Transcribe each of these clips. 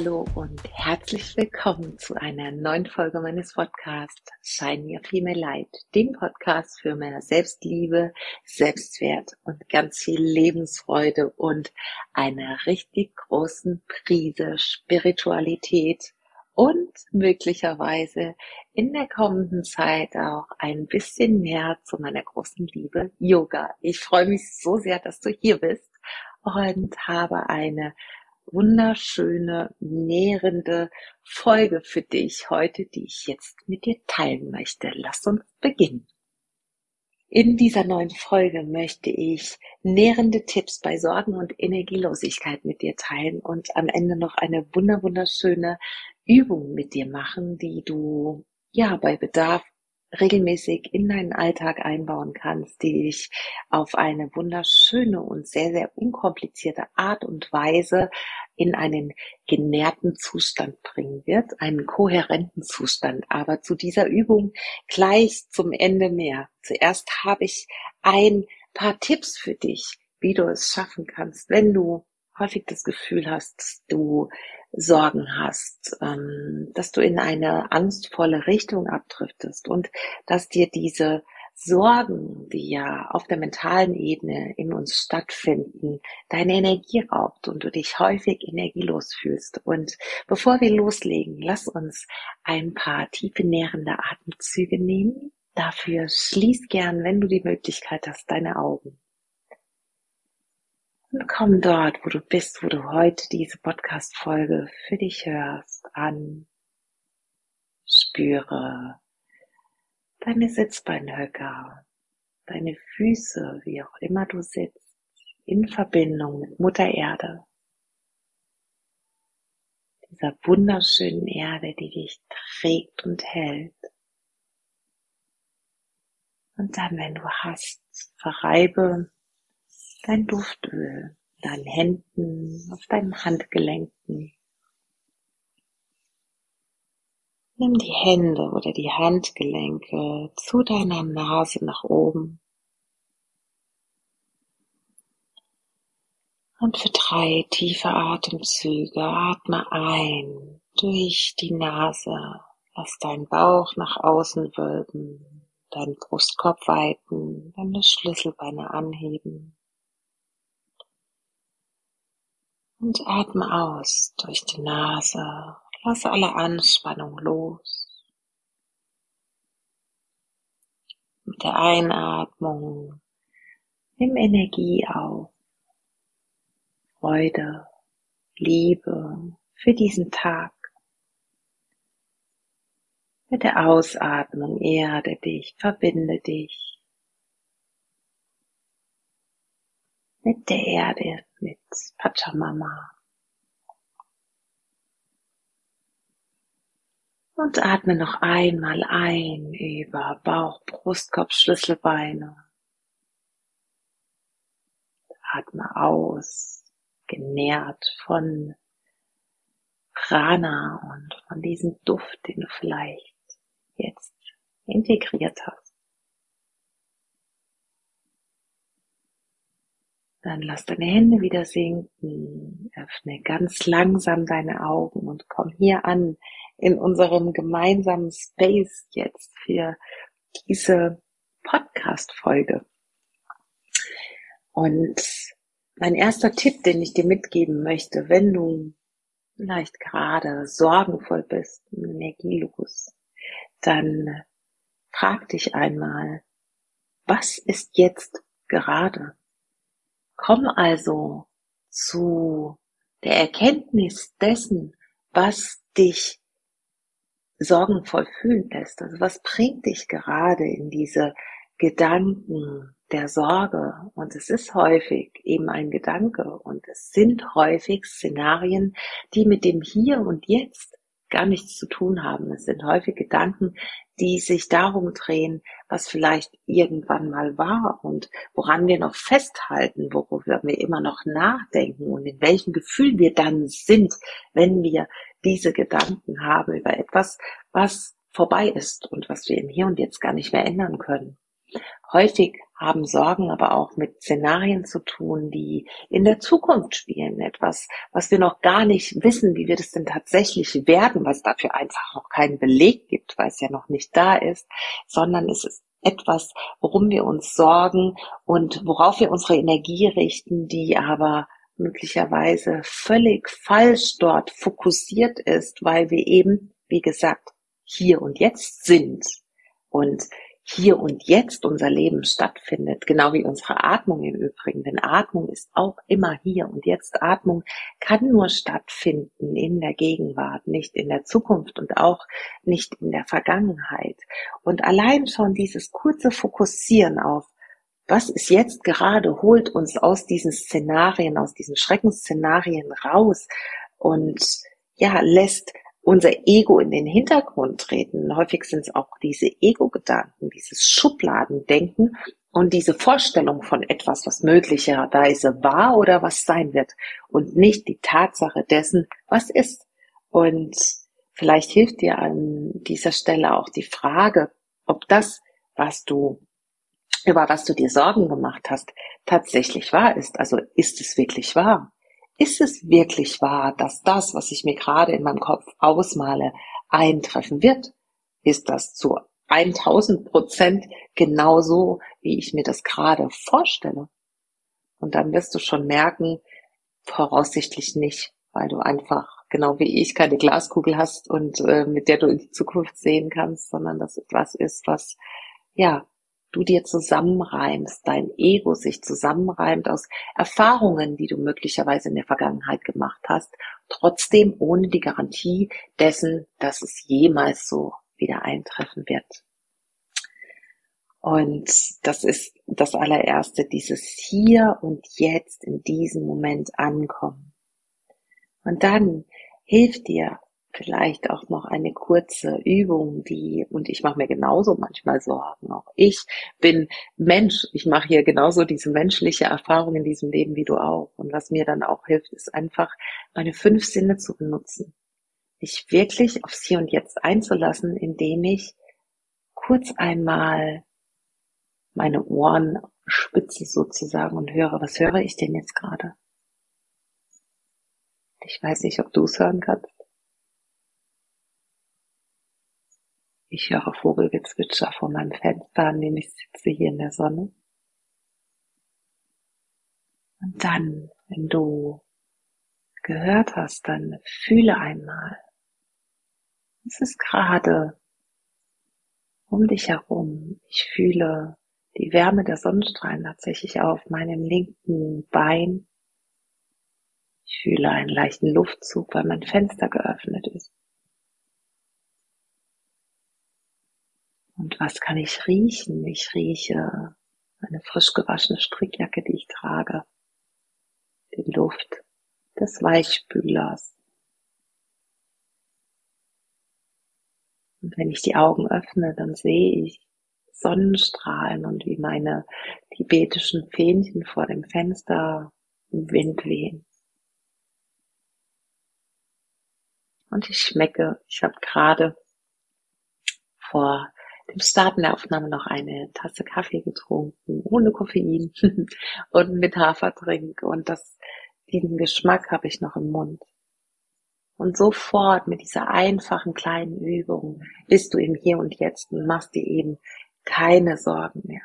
Hallo und herzlich willkommen zu einer neuen Folge meines Podcasts Shine Your Female Light, dem Podcast für mehr Selbstliebe, Selbstwert und ganz viel Lebensfreude und einer richtig großen Prise Spiritualität und möglicherweise in der kommenden Zeit auch ein bisschen mehr zu meiner großen Liebe Yoga. Ich freue mich so sehr, dass du hier bist und habe eine wunderschöne, nährende Folge für dich heute, die ich jetzt mit dir teilen möchte. Lass uns beginnen. In dieser neuen Folge möchte ich nährende Tipps bei Sorgen und Energielosigkeit mit dir teilen und am Ende noch eine wunder wunderschöne Übung mit dir machen, die du ja bei Bedarf regelmäßig in deinen Alltag einbauen kannst, die dich auf eine wunderschöne und sehr, sehr unkomplizierte Art und Weise in einen genährten Zustand bringen wird, einen kohärenten Zustand. Aber zu dieser Übung gleich zum Ende mehr. Zuerst habe ich ein paar Tipps für dich, wie du es schaffen kannst, wenn du häufig das Gefühl hast, du Sorgen hast, ähm, dass du in eine angstvolle Richtung abdriftest und dass dir diese Sorgen, die ja auf der mentalen Ebene in uns stattfinden, deine Energie raubt und du dich häufig energielos fühlst. Und bevor wir loslegen, lass uns ein paar tiefe nährende Atemzüge nehmen. Dafür schließ gern, wenn du die Möglichkeit hast, deine Augen. Und komm dort, wo du bist, wo du heute diese Podcast-Folge für dich hörst, an. Spüre deine Sitzbeinhöcker, deine Füße, wie auch immer du sitzt, in Verbindung mit Mutter Erde. Dieser wunderschönen Erde, die dich trägt und hält. Und dann, wenn du hast, verreibe dein Duftöl, deinen Händen, auf deinen Handgelenken. Nimm die Hände oder die Handgelenke zu deiner Nase nach oben. Und für drei tiefe Atemzüge atme ein durch die Nase. Lass deinen Bauch nach außen wölben, deinen Brustkorb weiten, deine Schlüsselbeine anheben. Und atme aus durch die Nase. Lasse alle Anspannung los. Mit der Einatmung nimm Energie auf. Freude, Liebe für diesen Tag. Mit der Ausatmung erde dich, verbinde dich mit der Erde, mit Pachamama. Und atme noch einmal ein über Bauch, Brustkorb, Schlüsselbeine. Atme aus, genährt von Prana und von diesem Duft, den du vielleicht jetzt integriert hast. Dann lass deine Hände wieder sinken, öffne ganz langsam deine Augen und komm hier an in unserem gemeinsamen Space jetzt für diese Podcast-Folge. Und mein erster Tipp, den ich dir mitgeben möchte, wenn du vielleicht gerade sorgenvoll bist, energielos, dann frag dich einmal, was ist jetzt gerade? Komm also zu der Erkenntnis dessen, was dich sorgenvoll fühlen lässt. Also was bringt dich gerade in diese Gedanken der Sorge? Und es ist häufig eben ein Gedanke und es sind häufig Szenarien, die mit dem Hier und Jetzt gar nichts zu tun haben. Es sind häufig Gedanken, die sich darum drehen, was vielleicht irgendwann mal war und woran wir noch festhalten, worüber wir immer noch nachdenken und in welchem Gefühl wir dann sind, wenn wir diese Gedanken haben über etwas, was vorbei ist und was wir im Hier und Jetzt gar nicht mehr ändern können. Häufig haben Sorgen aber auch mit Szenarien zu tun, die in der Zukunft spielen. Etwas, was wir noch gar nicht wissen, wie wird es denn tatsächlich werden, was dafür einfach noch keinen Beleg gibt, weil es ja noch nicht da ist, sondern es ist etwas, worum wir uns sorgen und worauf wir unsere Energie richten, die aber möglicherweise völlig falsch dort fokussiert ist, weil wir eben, wie gesagt, hier und jetzt sind. Und hier und jetzt unser Leben stattfindet, genau wie unsere Atmung im Übrigen. Denn Atmung ist auch immer hier und jetzt. Atmung kann nur stattfinden in der Gegenwart, nicht in der Zukunft und auch nicht in der Vergangenheit. Und allein schon dieses kurze Fokussieren auf was ist jetzt gerade, holt uns aus diesen Szenarien, aus diesen Schreckensszenarien raus und ja, lässt unser Ego in den Hintergrund treten. Häufig sind es auch diese Ego-Gedanken, dieses Schubladendenken und diese Vorstellung von etwas, was möglicherweise war oder was sein wird und nicht die Tatsache dessen, was ist. Und vielleicht hilft dir an dieser Stelle auch die Frage, ob das, was du über was du dir Sorgen gemacht hast, tatsächlich wahr ist. Also ist es wirklich wahr? Ist es wirklich wahr, dass das, was ich mir gerade in meinem Kopf ausmale, eintreffen wird? Ist das zu 1000 Prozent genauso, wie ich mir das gerade vorstelle? Und dann wirst du schon merken, voraussichtlich nicht, weil du einfach, genau wie ich, keine Glaskugel hast und äh, mit der du in die Zukunft sehen kannst, sondern das etwas ist, was, ja, du dir zusammenreimst, dein Ego sich zusammenreimt aus Erfahrungen, die du möglicherweise in der Vergangenheit gemacht hast, trotzdem ohne die Garantie dessen, dass es jemals so wieder eintreffen wird. Und das ist das allererste, dieses hier und jetzt in diesem Moment ankommen. Und dann hilft dir vielleicht auch noch eine kurze Übung, die, und ich mache mir genauso manchmal Sorgen. Auch ich bin Mensch. Ich mache hier genauso diese menschliche Erfahrung in diesem Leben wie du auch. Und was mir dann auch hilft, ist einfach meine fünf Sinne zu benutzen. Mich wirklich aufs Hier und Jetzt einzulassen, indem ich kurz einmal meine Ohren spitze sozusagen und höre, was höre ich denn jetzt gerade? Ich weiß nicht, ob du es hören kannst. Ich höre Vogelgezwitscher vor meinem Fenster, an dem ich sitze hier in der Sonne. Und dann, wenn du gehört hast, dann fühle einmal, es ist gerade um dich herum. Ich fühle die Wärme der Sonnenstrahlen tatsächlich auf meinem linken Bein. Ich fühle einen leichten Luftzug, weil mein Fenster geöffnet ist. Und was kann ich riechen? Ich rieche eine frisch gewaschene Strickjacke, die ich trage, die Luft des Weichspülers. Und wenn ich die Augen öffne, dann sehe ich Sonnenstrahlen und wie meine tibetischen Fähnchen vor dem Fenster im Wind wehen. Und ich schmecke, ich habe gerade vor dem Starten der Aufnahme noch eine Tasse Kaffee getrunken, ohne Koffein und mit Hafertrink und das, diesen Geschmack habe ich noch im Mund. Und sofort mit dieser einfachen kleinen Übung bist du im Hier und Jetzt und machst dir eben keine Sorgen mehr.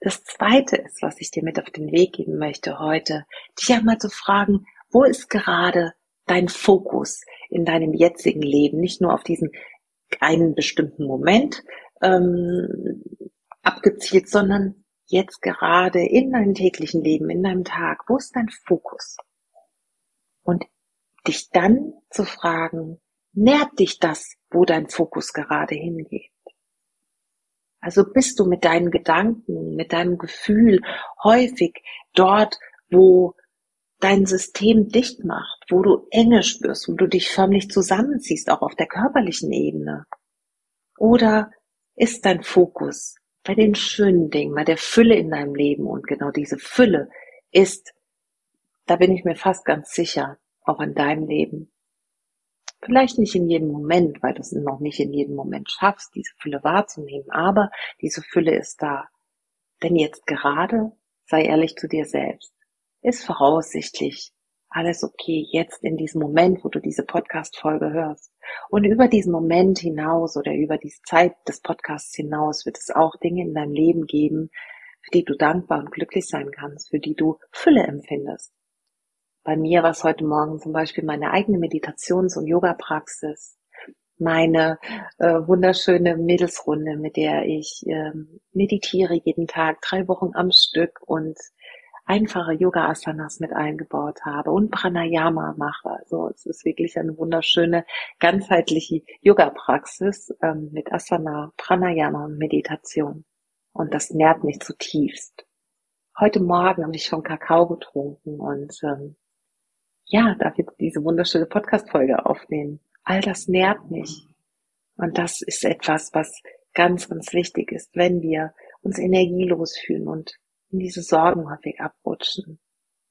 Das zweite ist, was ich dir mit auf den Weg geben möchte heute, dich einmal zu fragen, wo ist gerade dein Fokus in deinem jetzigen Leben? Nicht nur auf diesen einen bestimmten Moment ähm, abgezielt, sondern jetzt gerade in deinem täglichen Leben, in deinem Tag, wo ist dein Fokus? Und dich dann zu fragen, nährt dich das, wo dein Fokus gerade hingeht? Also bist du mit deinen Gedanken, mit deinem Gefühl häufig dort, wo dein System dicht macht, wo du Enge spürst, wo du dich förmlich zusammenziehst, auch auf der körperlichen Ebene? Oder ist dein Fokus bei den schönen Dingen, bei der Fülle in deinem Leben und genau diese Fülle ist, da bin ich mir fast ganz sicher, auch in deinem Leben Vielleicht nicht in jedem Moment, weil du es noch nicht in jedem Moment schaffst, diese Fülle wahrzunehmen, aber diese Fülle ist da. Denn jetzt gerade, sei ehrlich zu dir selbst, ist voraussichtlich alles okay jetzt in diesem Moment, wo du diese Podcast-Folge hörst. Und über diesen Moment hinaus oder über die Zeit des Podcasts hinaus wird es auch Dinge in deinem Leben geben, für die du dankbar und glücklich sein kannst, für die du Fülle empfindest. Bei mir war es heute Morgen zum Beispiel meine eigene Meditations- und Yoga-Praxis, meine äh, wunderschöne Mädelsrunde, mit der ich äh, meditiere jeden Tag, drei Wochen am Stück und einfache Yoga-Asanas mit eingebaut habe und Pranayama mache. Also es ist wirklich eine wunderschöne, ganzheitliche Yoga-Praxis ähm, mit Asana, Pranayama und Meditation. Und das nährt mich zutiefst. Heute Morgen habe ich schon Kakao getrunken und ähm, ja, darf jetzt diese wunderschöne Podcast-Folge aufnehmen. All das nährt mich. Und das ist etwas, was ganz, ganz wichtig ist, wenn wir uns energielos fühlen und in diese Sorgen häufig abrutschen.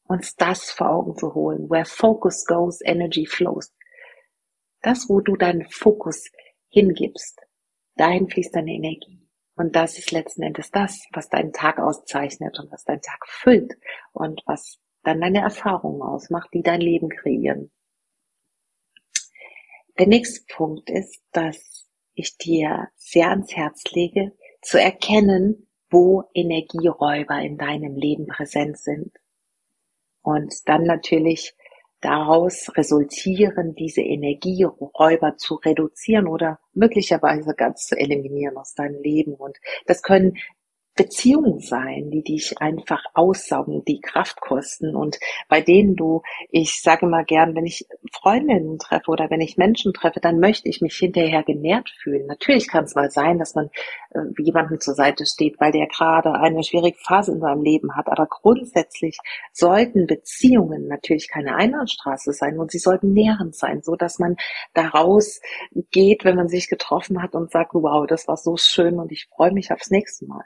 Uns das vor Augen zu holen. Where focus goes, energy flows. Das, wo du deinen Fokus hingibst, dahin fließt deine Energie. Und das ist letzten Endes das, was deinen Tag auszeichnet und was deinen Tag füllt und was dann deine Erfahrungen ausmacht, die dein Leben kreieren. Der nächste Punkt ist, dass ich dir sehr ans Herz lege, zu erkennen, wo Energieräuber in deinem Leben präsent sind. Und dann natürlich daraus resultieren, diese Energieräuber zu reduzieren oder möglicherweise ganz zu eliminieren aus deinem Leben. Und das können Beziehungen sein, die dich einfach aussaugen, die Kraft kosten und bei denen du, ich sage mal gern, wenn ich Freundinnen treffe oder wenn ich Menschen treffe, dann möchte ich mich hinterher genährt fühlen. Natürlich kann es mal sein, dass man äh, jemandem zur Seite steht, weil der gerade eine schwierige Phase in seinem Leben hat, aber grundsätzlich sollten Beziehungen natürlich keine Einbahnstraße sein und sie sollten nährend sein, so dass man daraus geht, wenn man sich getroffen hat und sagt, wow, das war so schön und ich freue mich aufs nächste Mal.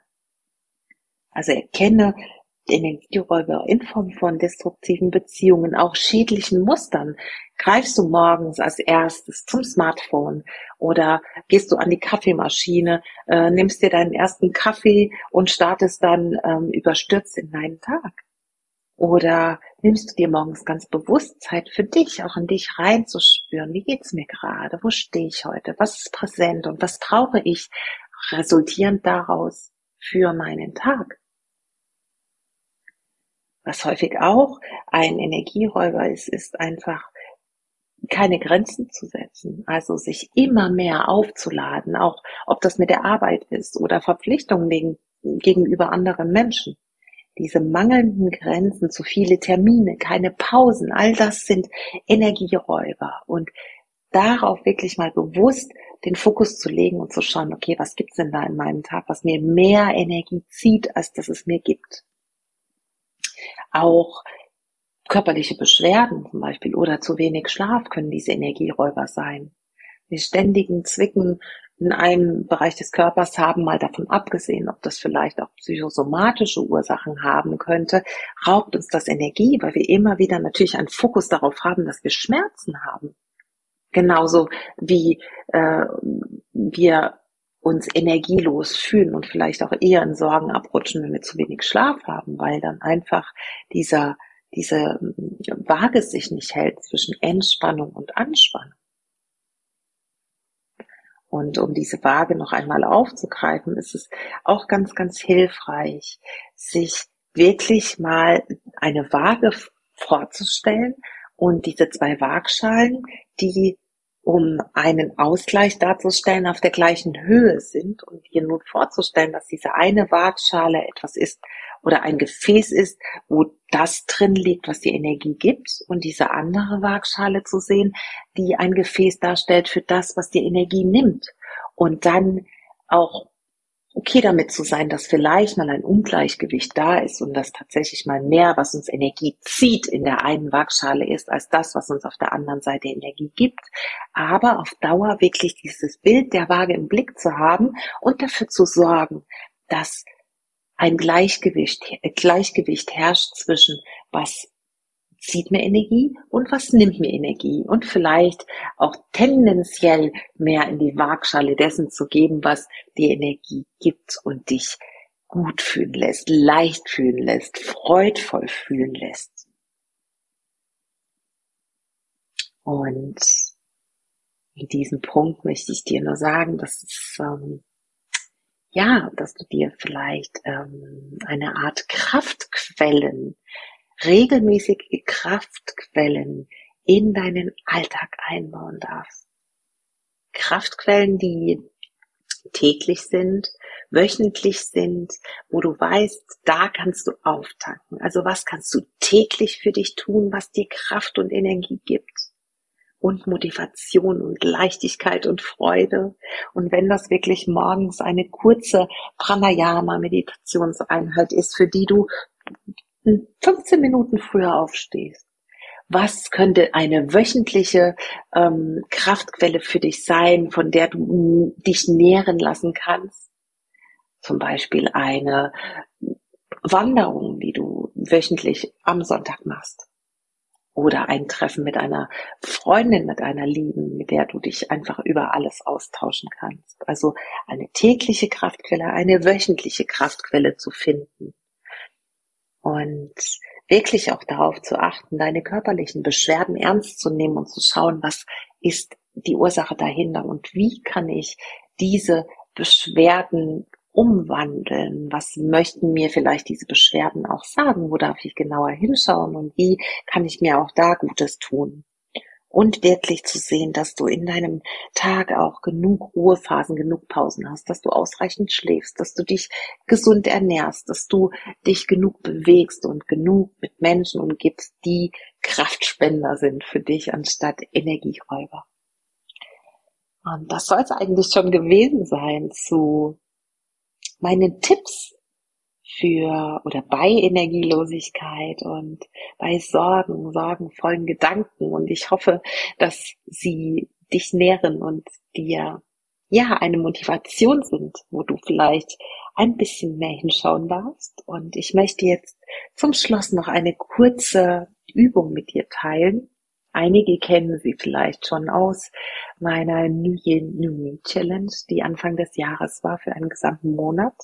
Also erkenne Energieräuber in Form von destruktiven Beziehungen, auch schädlichen Mustern. Greifst du morgens als erstes zum Smartphone oder gehst du an die Kaffeemaschine, äh, nimmst dir deinen ersten Kaffee und startest dann ähm, überstürzt in deinen Tag? Oder nimmst du dir morgens ganz bewusst Zeit für dich, auch in dich reinzuspüren? Wie geht's mir gerade? Wo stehe ich heute? Was ist präsent und was brauche ich resultierend daraus für meinen Tag? Was häufig auch ein Energieräuber ist, ist einfach keine Grenzen zu setzen, also sich immer mehr aufzuladen, auch ob das mit der Arbeit ist oder Verpflichtungen gegenüber anderen Menschen. Diese mangelnden Grenzen, zu viele Termine, keine Pausen, all das sind Energieräuber und darauf wirklich mal bewusst den Fokus zu legen und zu schauen, okay, was gibt's denn da in meinem Tag, was mir mehr Energie zieht, als dass es mir gibt. Auch körperliche Beschwerden zum Beispiel oder zu wenig Schlaf können diese Energieräuber sein. Die ständigen Zwicken in einem Bereich des Körpers haben, mal davon abgesehen, ob das vielleicht auch psychosomatische Ursachen haben könnte, raubt uns das Energie, weil wir immer wieder natürlich einen Fokus darauf haben, dass wir Schmerzen haben. Genauso wie äh, wir uns energielos fühlen und vielleicht auch eher in Sorgen abrutschen, wenn wir zu wenig Schlaf haben, weil dann einfach dieser, diese Waage sich nicht hält zwischen Entspannung und Anspannung. Und um diese Waage noch einmal aufzugreifen, ist es auch ganz, ganz hilfreich, sich wirklich mal eine Waage vorzustellen und diese zwei Waagschalen, die um einen Ausgleich darzustellen, auf der gleichen Höhe sind und hier nun vorzustellen, dass diese eine Waagschale etwas ist oder ein Gefäß ist, wo das drin liegt, was die Energie gibt und diese andere Waagschale zu sehen, die ein Gefäß darstellt für das, was die Energie nimmt. Und dann auch okay damit zu sein, dass vielleicht mal ein Ungleichgewicht da ist und dass tatsächlich mal mehr, was uns Energie zieht, in der einen Waagschale ist, als das, was uns auf der anderen Seite Energie gibt. Aber auf Dauer wirklich dieses Bild der Waage im Blick zu haben und dafür zu sorgen, dass ein Gleichgewicht, Gleichgewicht herrscht zwischen was zieht mir Energie und was nimmt mir Energie und vielleicht auch tendenziell mehr in die Waagschale dessen zu geben, was dir Energie gibt und dich gut fühlen lässt, leicht fühlen lässt, freudvoll fühlen lässt. Und in diesem Punkt möchte ich dir nur sagen, dass es ähm, ja, dass du dir vielleicht ähm, eine Art Kraftquellen, regelmäßige Kraftquellen in deinen Alltag einbauen darfst. Kraftquellen, die täglich sind, wöchentlich sind, wo du weißt, da kannst du auftanken. Also was kannst du täglich für dich tun, was dir Kraft und Energie gibt? und Motivation und Leichtigkeit und Freude. Und wenn das wirklich morgens eine kurze Pranayama-Meditationseinheit ist, für die du 15 Minuten früher aufstehst, was könnte eine wöchentliche ähm, Kraftquelle für dich sein, von der du dich nähren lassen kannst? Zum Beispiel eine Wanderung, die du wöchentlich am Sonntag machst oder ein Treffen mit einer Freundin, mit einer Lieben, mit der du dich einfach über alles austauschen kannst. Also eine tägliche Kraftquelle, eine wöchentliche Kraftquelle zu finden. Und wirklich auch darauf zu achten, deine körperlichen Beschwerden ernst zu nehmen und zu schauen, was ist die Ursache dahinter und wie kann ich diese Beschwerden umwandeln? Was möchten mir vielleicht diese Beschwerden auch sagen? Wo darf ich genauer hinschauen und wie kann ich mir auch da Gutes tun? Und wirklich zu sehen, dass du in deinem Tag auch genug Ruhephasen, genug Pausen hast, dass du ausreichend schläfst, dass du dich gesund ernährst, dass du dich genug bewegst und genug mit Menschen umgibst, die Kraftspender sind für dich anstatt Energieräuber. Und das soll es eigentlich schon gewesen sein zu meine Tipps für oder bei Energielosigkeit und bei Sorgen, sorgenvollen Gedanken. Und ich hoffe, dass sie dich nähren und dir ja eine Motivation sind, wo du vielleicht ein bisschen mehr hinschauen darfst. Und ich möchte jetzt zum Schluss noch eine kurze Übung mit dir teilen, Einige kennen sie vielleicht schon aus meiner New Year New Me Challenge, die Anfang des Jahres war für einen gesamten Monat.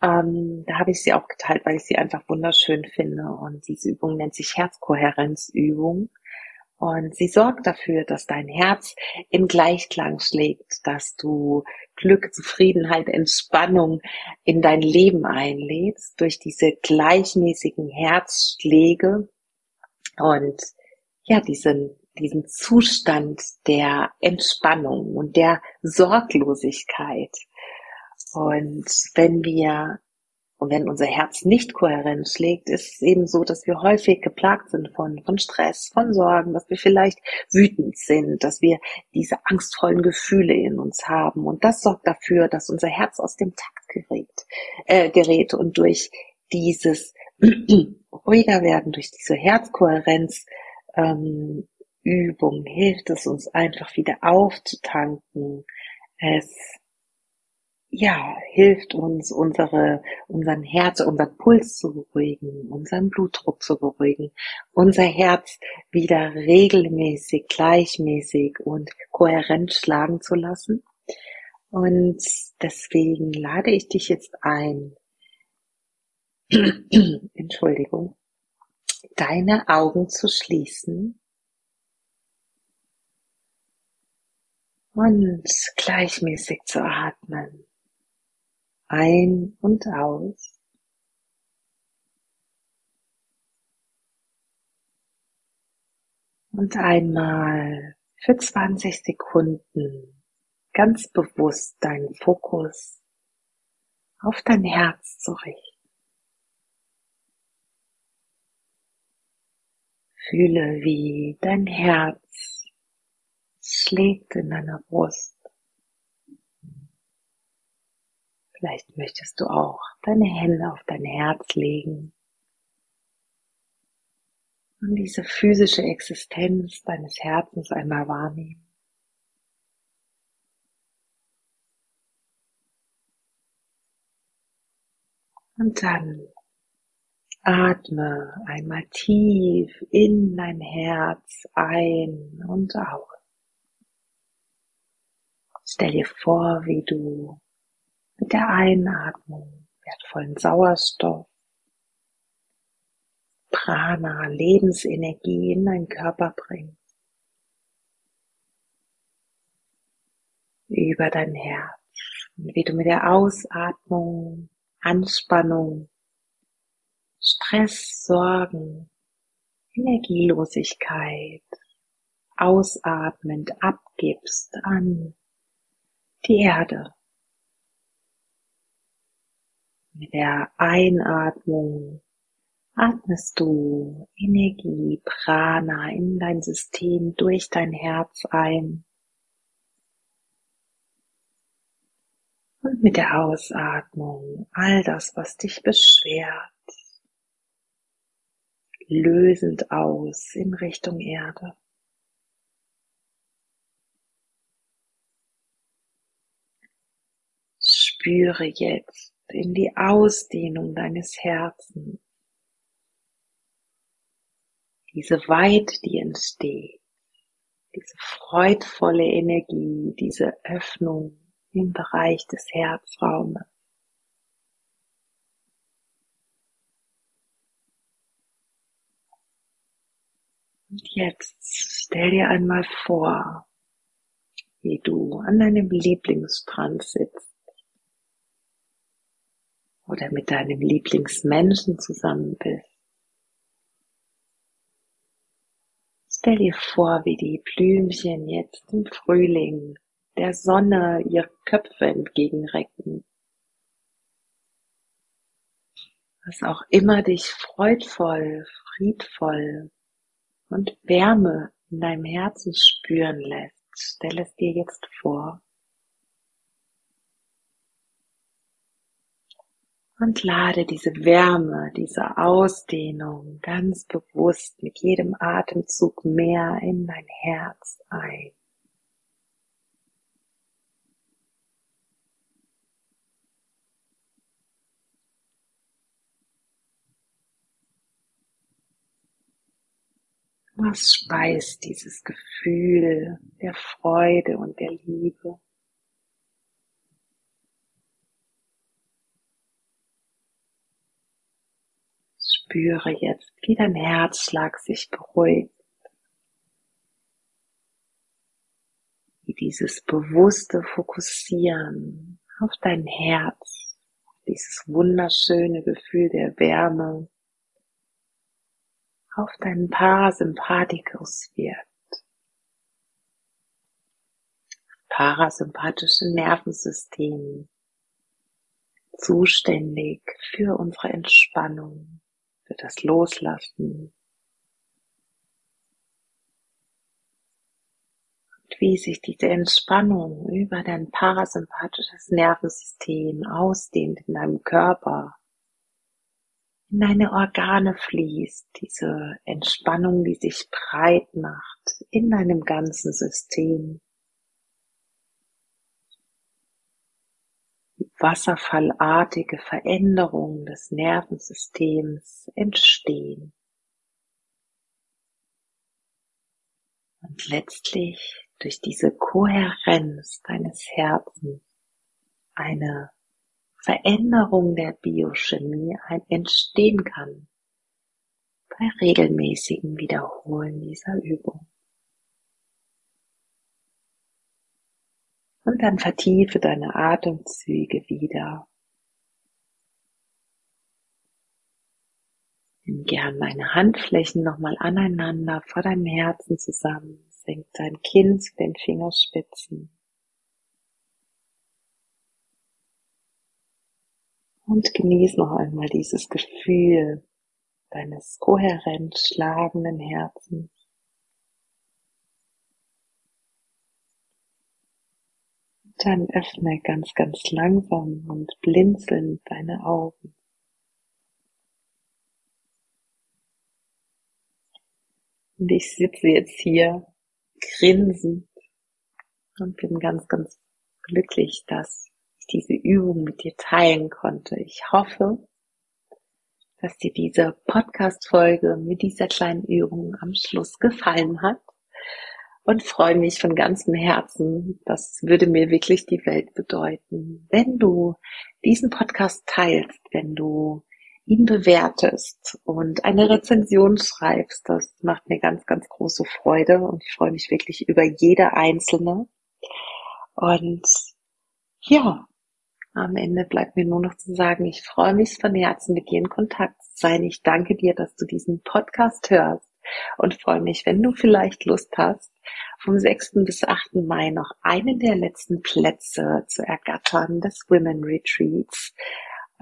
Ähm, da habe ich sie auch geteilt, weil ich sie einfach wunderschön finde. Und diese Übung nennt sich Herzkohärenzübung. Und sie sorgt dafür, dass dein Herz im Gleichklang schlägt, dass du Glück, Zufriedenheit, Entspannung in dein Leben einlädst durch diese gleichmäßigen Herzschläge. Und ja, diesen, diesen Zustand der Entspannung und der Sorglosigkeit. Und wenn wir und wenn unser Herz nicht kohärent schlägt, ist es eben so, dass wir häufig geplagt sind von, von Stress, von Sorgen, dass wir vielleicht wütend sind, dass wir diese angstvollen Gefühle in uns haben. Und das sorgt dafür, dass unser Herz aus dem Takt gerät, äh, gerät und durch dieses ruhiger werden, durch diese Herzkohärenz ähm, Übung hilft es uns einfach wieder aufzutanken. Es ja, hilft uns, unsere, unseren Herz, unseren Puls zu beruhigen, unseren Blutdruck zu beruhigen, unser Herz wieder regelmäßig, gleichmäßig und kohärent schlagen zu lassen. Und deswegen lade ich dich jetzt ein, Entschuldigung, deine Augen zu schließen und gleichmäßig zu atmen. Ein und aus. Und einmal für 20 Sekunden ganz bewusst deinen Fokus auf dein Herz zu richten. Fühle, wie dein Herz schlägt in deiner Brust. Vielleicht möchtest du auch deine Hände auf dein Herz legen und diese physische Existenz deines Herzens einmal wahrnehmen. Und dann Atme einmal tief in dein Herz ein und aus. Stell dir vor, wie du mit der Einatmung wertvollen Sauerstoff, Prana, Lebensenergie in deinen Körper bringst. Über dein Herz. Und wie du mit der Ausatmung Anspannung, Stress, Sorgen, Energielosigkeit ausatmend abgibst an die Erde. Mit der Einatmung atmest du Energie, Prana in dein System durch dein Herz ein. Und mit der Ausatmung all das, was dich beschwert, lösend aus in Richtung Erde. Spüre jetzt in die Ausdehnung deines Herzens diese Weite, die entsteht, diese freudvolle Energie, diese Öffnung im Bereich des Herzraumes. Und jetzt stell dir einmal vor, wie du an deinem Lieblingsstrand sitzt oder mit deinem Lieblingsmenschen zusammen bist. Stell dir vor, wie die Blümchen jetzt im Frühling der Sonne ihre Köpfe entgegenrecken. Was auch immer dich freudvoll, friedvoll und Wärme in deinem Herzen spüren lässt, stell es dir jetzt vor. Und lade diese Wärme, diese Ausdehnung ganz bewusst mit jedem Atemzug mehr in dein Herz ein. Was speist dieses Gefühl der Freude und der Liebe? Spüre jetzt, wie dein Herzschlag sich beruhigt, wie dieses bewusste Fokussieren auf dein Herz, dieses wunderschöne Gefühl der Wärme, auf deinen Parasympathikus wirkt. Parasympathische Nervensystem zuständig für unsere Entspannung, für das Loslassen. Und wie sich diese Entspannung über dein parasympathisches Nervensystem ausdehnt in deinem Körper, in deine Organe fließt, diese Entspannung, die sich breit macht in deinem ganzen System. Wasserfallartige Veränderungen des Nervensystems entstehen. Und letztlich durch diese Kohärenz deines Herzens eine Veränderung der Biochemie entstehen kann bei regelmäßigen Wiederholen dieser Übung. Und dann vertiefe deine Atemzüge wieder. Nimm gern deine Handflächen nochmal aneinander vor deinem Herzen zusammen. Senk dein Kinn zu den Fingerspitzen. Und genieß noch einmal dieses Gefühl deines kohärent schlagenden Herzens. Dann öffne ganz, ganz langsam und blinzelnd deine Augen. Und ich sitze jetzt hier grinsend und bin ganz, ganz glücklich, dass diese Übung mit dir teilen konnte. Ich hoffe, dass dir diese Podcast-Folge mit dieser kleinen Übung am Schluss gefallen hat und freue mich von ganzem Herzen. Das würde mir wirklich die Welt bedeuten, wenn du diesen Podcast teilst, wenn du ihn bewertest und eine Rezension schreibst. Das macht mir ganz, ganz große Freude und ich freue mich wirklich über jede einzelne. Und ja, am Ende bleibt mir nur noch zu sagen, ich freue mich von Herzen, mit dir in Kontakt zu sein. Ich danke dir, dass du diesen Podcast hörst und freue mich, wenn du vielleicht Lust hast, vom 6. bis 8. Mai noch einen der letzten Plätze zu ergattern des Women Retreats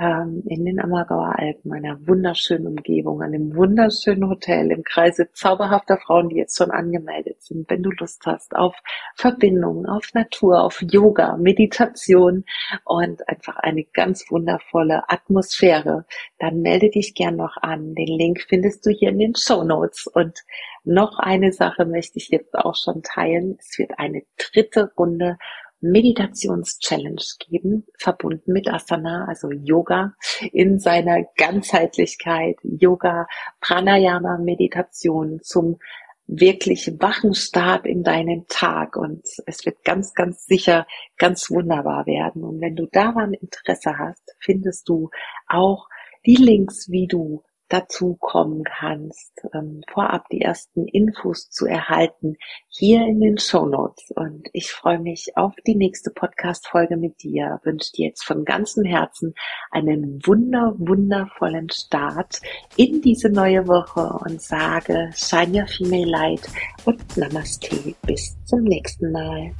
ähm, in den Ammergauer Alpen, einer wunderschönen Umgebung, einem wunderschönen Hotel im Kreise zauberhafter Frauen, die jetzt schon angemeldet sind. Wenn du Lust hast auf Verbindung, auf Natur, auf Yoga, Meditation und einfach eine ganz wundervolle Atmosphäre, dann melde dich gern noch an. Den Link findest du hier in den Show Notes. Und noch eine Sache möchte ich jetzt auch schon teilen. Es wird eine dritte Runde Meditations-Challenge geben, verbunden mit Asana, also Yoga in seiner Ganzheitlichkeit, Yoga, Pranayama, Meditation zum wirklich wachen Start in deinen Tag und es wird ganz, ganz sicher ganz wunderbar werden. Und wenn du daran Interesse hast, findest du auch die Links, wie du dazu kommen kannst, ähm, vorab die ersten Infos zu erhalten, hier in den Show Notes. Und ich freue mich auf die nächste Podcast-Folge mit dir. Wünsche dir jetzt von ganzem Herzen einen wunder, wundervollen Start in diese neue Woche und sage Shine Your Female Light und Namaste. Bis zum nächsten Mal.